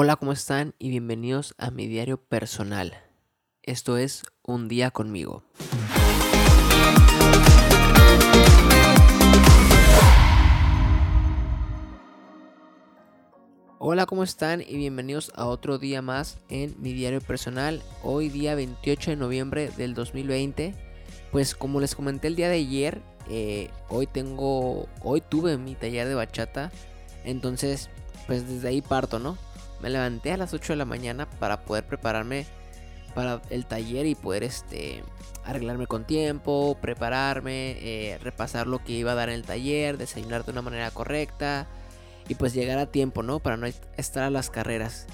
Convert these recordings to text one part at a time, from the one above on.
Hola, ¿cómo están? Y bienvenidos a mi diario personal. Esto es Un día conmigo. Hola, ¿cómo están? Y bienvenidos a otro día más en mi diario personal. Hoy día 28 de noviembre del 2020. Pues como les comenté el día de ayer, eh, hoy tengo, hoy tuve mi taller de bachata. Entonces, pues desde ahí parto, ¿no? Me levanté a las 8 de la mañana para poder prepararme para el taller y poder este arreglarme con tiempo, prepararme, eh, repasar lo que iba a dar en el taller, desayunar de una manera correcta y pues llegar a tiempo, ¿no? Para no estar a las carreras.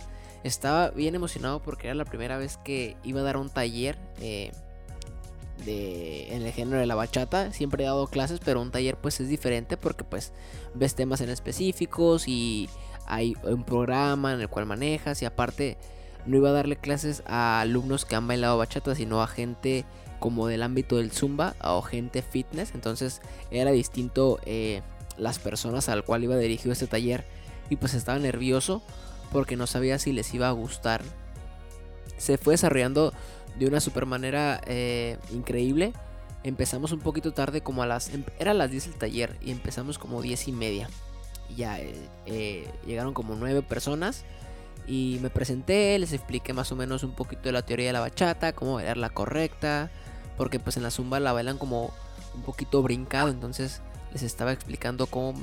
Estaba bien emocionado porque era la primera vez que iba a dar un taller eh, de, en el género de la bachata. Siempre he dado clases, pero un taller pues es diferente porque pues ves temas en específicos y hay un programa en el cual manejas y aparte no iba a darle clases a alumnos que han bailado bachata, sino a gente como del ámbito del zumba o gente fitness. Entonces era distinto eh, las personas al cual iba dirigido este taller y pues estaba nervioso porque no sabía si les iba a gustar. Se fue desarrollando de una super manera eh, increíble. Empezamos un poquito tarde, como a las. Em, era las 10 el taller y empezamos como 10 y media ya eh, eh, llegaron como nueve personas y me presenté, les expliqué más o menos un poquito de la teoría de la bachata, cómo bailar la correcta, porque pues en la zumba la bailan como un poquito brincado, entonces les estaba explicando cómo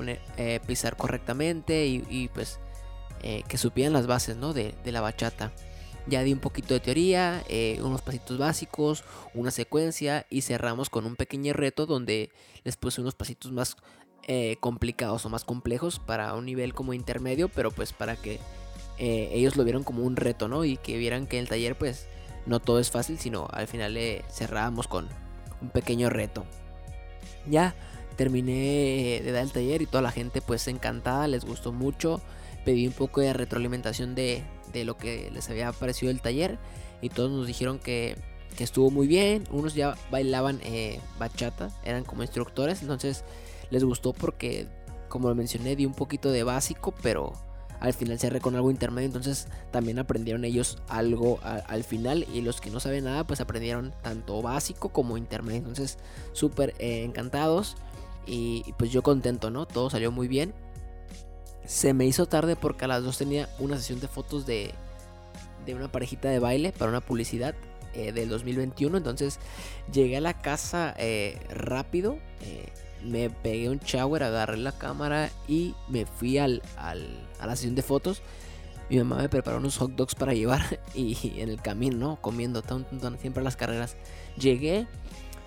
pisar correctamente y, pues que supieran las bases ¿no? de, de, la bachata. Ya di un poquito de teoría, unos pasitos básicos, una secuencia y cerramos con un pequeño reto donde les puse unos pasitos más eh, complicados o más complejos para un nivel como intermedio, pero pues para que eh, ellos lo vieron como un reto, ¿no? Y que vieran que el taller pues no todo es fácil, sino al final le cerrábamos con un pequeño reto. Ya terminé de dar el taller y toda la gente pues encantada, les gustó mucho. Pedí un poco de retroalimentación de, de lo que les había parecido el taller y todos nos dijeron que, que estuvo muy bien. Unos ya bailaban eh, bachata, eran como instructores, entonces les gustó porque, como lo mencioné, di un poquito de básico, pero al final cerré con algo intermedio, entonces también aprendieron ellos algo al final y los que no saben nada pues aprendieron tanto básico como intermedio, entonces súper eh, encantados y, pues yo contento, ¿no? Todo salió muy bien. Se me hizo tarde porque a las dos tenía una sesión de fotos de, de una parejita de baile para una publicidad eh, del 2021, entonces llegué a la casa eh, rápido me pegué un shower, agarré la cámara y me fui al, al, a la sesión de fotos. Mi mamá me preparó unos hot dogs para llevar y en el camino, ¿no? Comiendo siempre a las carreras. Llegué,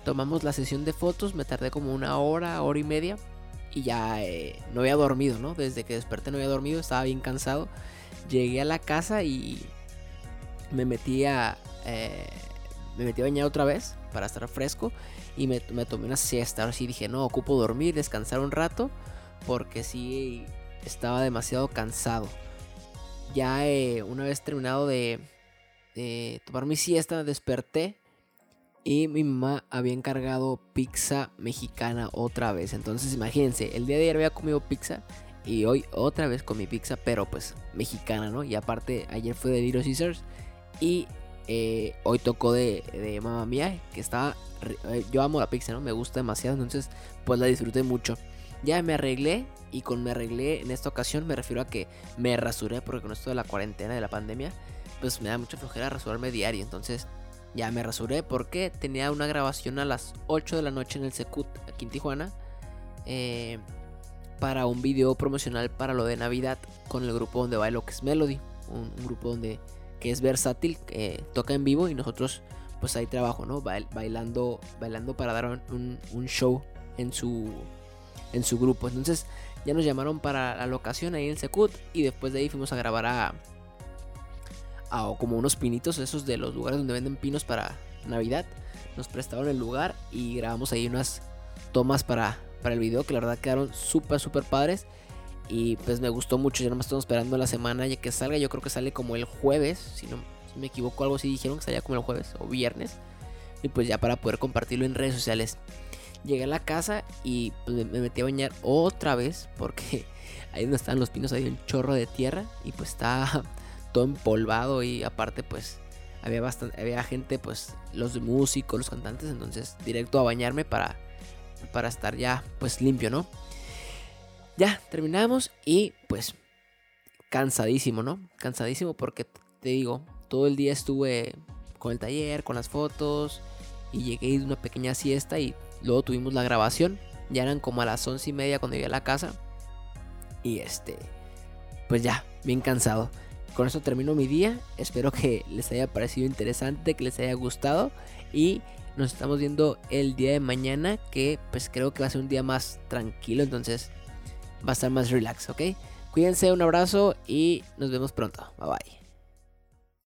tomamos la sesión de fotos, me tardé como una hora, hora y media y ya eh, no había dormido, ¿no? Desde que desperté no había dormido, estaba bien cansado. Llegué a la casa y me metí a... Eh, me metí a bañar otra vez para estar fresco y me, tomé una siesta. Ahora sí dije, no, ocupo dormir, descansar un rato, porque sí estaba demasiado cansado. Ya eh, una vez terminado de, tomar mi siesta, desperté y mi mamá había encargado pizza mexicana otra vez. Entonces imagínense, el día de ayer había comido pizza y hoy otra vez comí pizza, pero pues mexicana, ¿no? Y aparte ayer fue de Little Caesars y eh, hoy tocó de, de Mamma Mía, que estaba... Eh, yo amo la pizza, ¿no? Me gusta demasiado, entonces pues la disfruté mucho. Ya me arreglé y con me arreglé en esta ocasión me refiero a que me rasuré porque con esto de la cuarentena, de la pandemia, pues me da mucha flojera rasurarme diario. Entonces ya me rasuré porque tenía una grabación a las 8 de la noche en el Secut aquí en Tijuana. Eh, para un video promocional para lo de Navidad con el grupo donde bailo que es Melody. un grupo donde que es versátil, que toca en vivo y nosotros pues ahí trabajo, ¿no? Bailando, bailando para dar un, show en su, en su grupo. Entonces ya nos llamaron para la locación ahí en el Secut y después de ahí fuimos a grabar a, a como unos pinitos, esos de los lugares donde venden pinos para Navidad. Nos prestaron el lugar y grabamos ahí unas tomas para, para el video que la verdad quedaron súper, súper padres. Y pues me gustó mucho, ya no me estamos esperando la semana ya que salga. Yo creo que sale como el jueves, si no me equivoco, algo así dijeron que salía como el jueves o viernes. Y pues ya para poder compartirlo en redes sociales. Llegué a la casa y pues, me metí a bañar otra vez porque ahí donde están los pinos hay un chorro de tierra y pues está todo empolvado y aparte pues había bastante, había gente pues los músicos, los cantantes, entonces directo a bañarme para para estar ya pues limpio, ¿no? Ya terminamos y pues cansadísimo, ¿no? Cansadísimo porque te digo, todo el día estuve con el taller, con las fotos y llegué de una pequeña siesta y luego tuvimos la grabación. Ya eran como a las once y media cuando llegué a la casa. Y este, pues ya, bien cansado. Con eso termino mi día. Espero que les haya parecido interesante, que les haya gustado. Y nos estamos viendo el día de mañana, que pues creo que va a ser un día más tranquilo. Entonces va a estar más relax, ¿ok? Cuídense, un abrazo y nos vemos pronto. Bye bye.